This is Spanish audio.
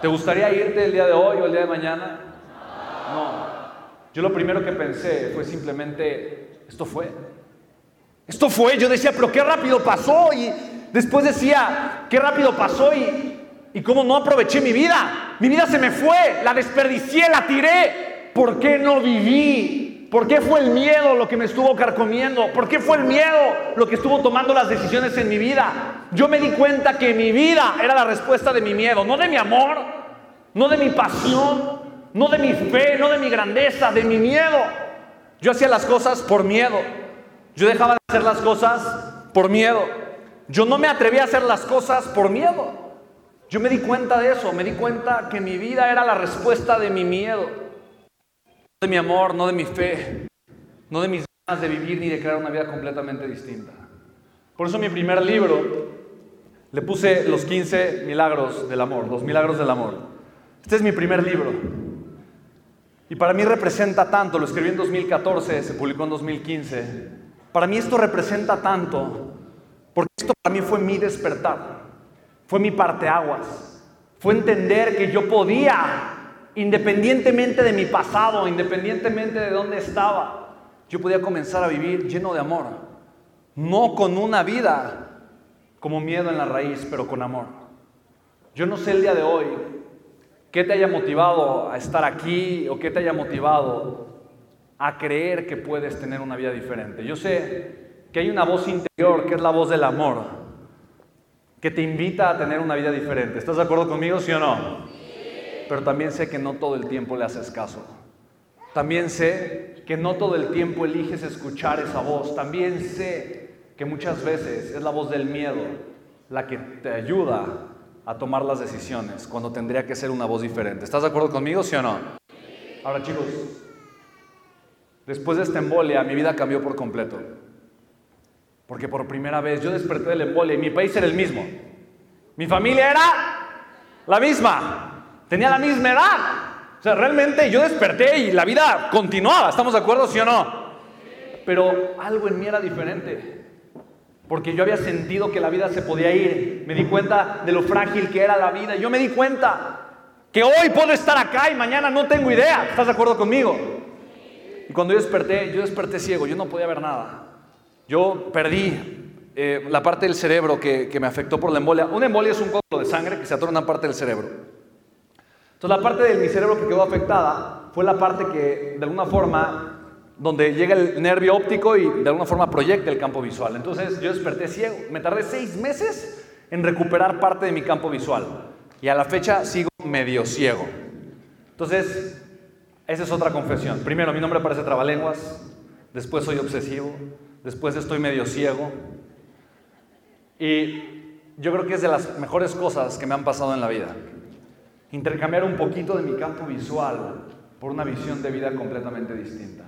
¿Te gustaría irte el día de hoy o el día de mañana? No. Yo lo primero que pensé fue simplemente, esto fue. Esto fue, yo decía, pero qué rápido pasó. Y después decía, qué rápido pasó y, y cómo no aproveché mi vida. Mi vida se me fue, la desperdicié, la tiré. ¿Por qué no viví? ¿Por qué fue el miedo lo que me estuvo carcomiendo? ¿Por qué fue el miedo lo que estuvo tomando las decisiones en mi vida? yo me di cuenta que mi vida era la respuesta de mi miedo, no de mi amor, no de mi pasión, no de mi fe, no de mi grandeza, de mi miedo. Yo hacía las cosas por miedo. Yo dejaba de hacer las cosas por miedo. Yo no me atrevía a hacer las cosas por miedo. Yo me di cuenta de eso, me di cuenta que mi vida era la respuesta de mi miedo. De mi amor, no de mi fe, no de mis ganas de vivir ni de crear una vida completamente distinta. Por eso mi primer libro le puse los 15 milagros del amor, los milagros del amor. Este es mi primer libro. Y para mí representa tanto, lo escribí en 2014, se publicó en 2015. Para mí esto representa tanto, porque esto para mí fue mi despertar, fue mi parteaguas, fue entender que yo podía, independientemente de mi pasado, independientemente de dónde estaba, yo podía comenzar a vivir lleno de amor, no con una vida como miedo en la raíz, pero con amor. Yo no sé el día de hoy qué te haya motivado a estar aquí o qué te haya motivado a creer que puedes tener una vida diferente. Yo sé que hay una voz interior que es la voz del amor, que te invita a tener una vida diferente. ¿Estás de acuerdo conmigo, sí o no? Pero también sé que no todo el tiempo le haces caso. También sé que no todo el tiempo eliges escuchar esa voz. También sé que muchas veces es la voz del miedo la que te ayuda a tomar las decisiones cuando tendría que ser una voz diferente. ¿Estás de acuerdo conmigo, sí o no? Ahora chicos, después de esta embolia mi vida cambió por completo. Porque por primera vez yo desperté del embolia y mi país era el mismo. Mi familia era la misma. Tenía la misma edad. O sea, realmente yo desperté y la vida continuaba. ¿Estamos de acuerdo, sí o no? Pero algo en mí era diferente porque yo había sentido que la vida se podía ir. Me di cuenta de lo frágil que era la vida. Yo me di cuenta que hoy puedo estar acá y mañana no tengo idea. ¿Estás de acuerdo conmigo? Y cuando yo desperté, yo desperté ciego, yo no podía ver nada. Yo perdí eh, la parte del cerebro que, que, me afectó por la embolia. Una embolia es un coágulo de sangre que se atora en una parte del cerebro. Entonces la parte de mi cerebro que quedó afectada fue la parte que de alguna forma donde llega el nervio óptico y de alguna forma proyecta el campo visual. Entonces yo desperté ciego. Me tardé seis meses en recuperar parte de mi campo visual. Y a la fecha sigo medio ciego. Entonces, esa es otra confesión. Primero, mi nombre parece trabalenguas. Después soy obsesivo. Después estoy medio ciego. Y yo creo que es de las mejores cosas que me han pasado en la vida. Intercambiar un poquito de mi campo visual por una visión de vida completamente distinta.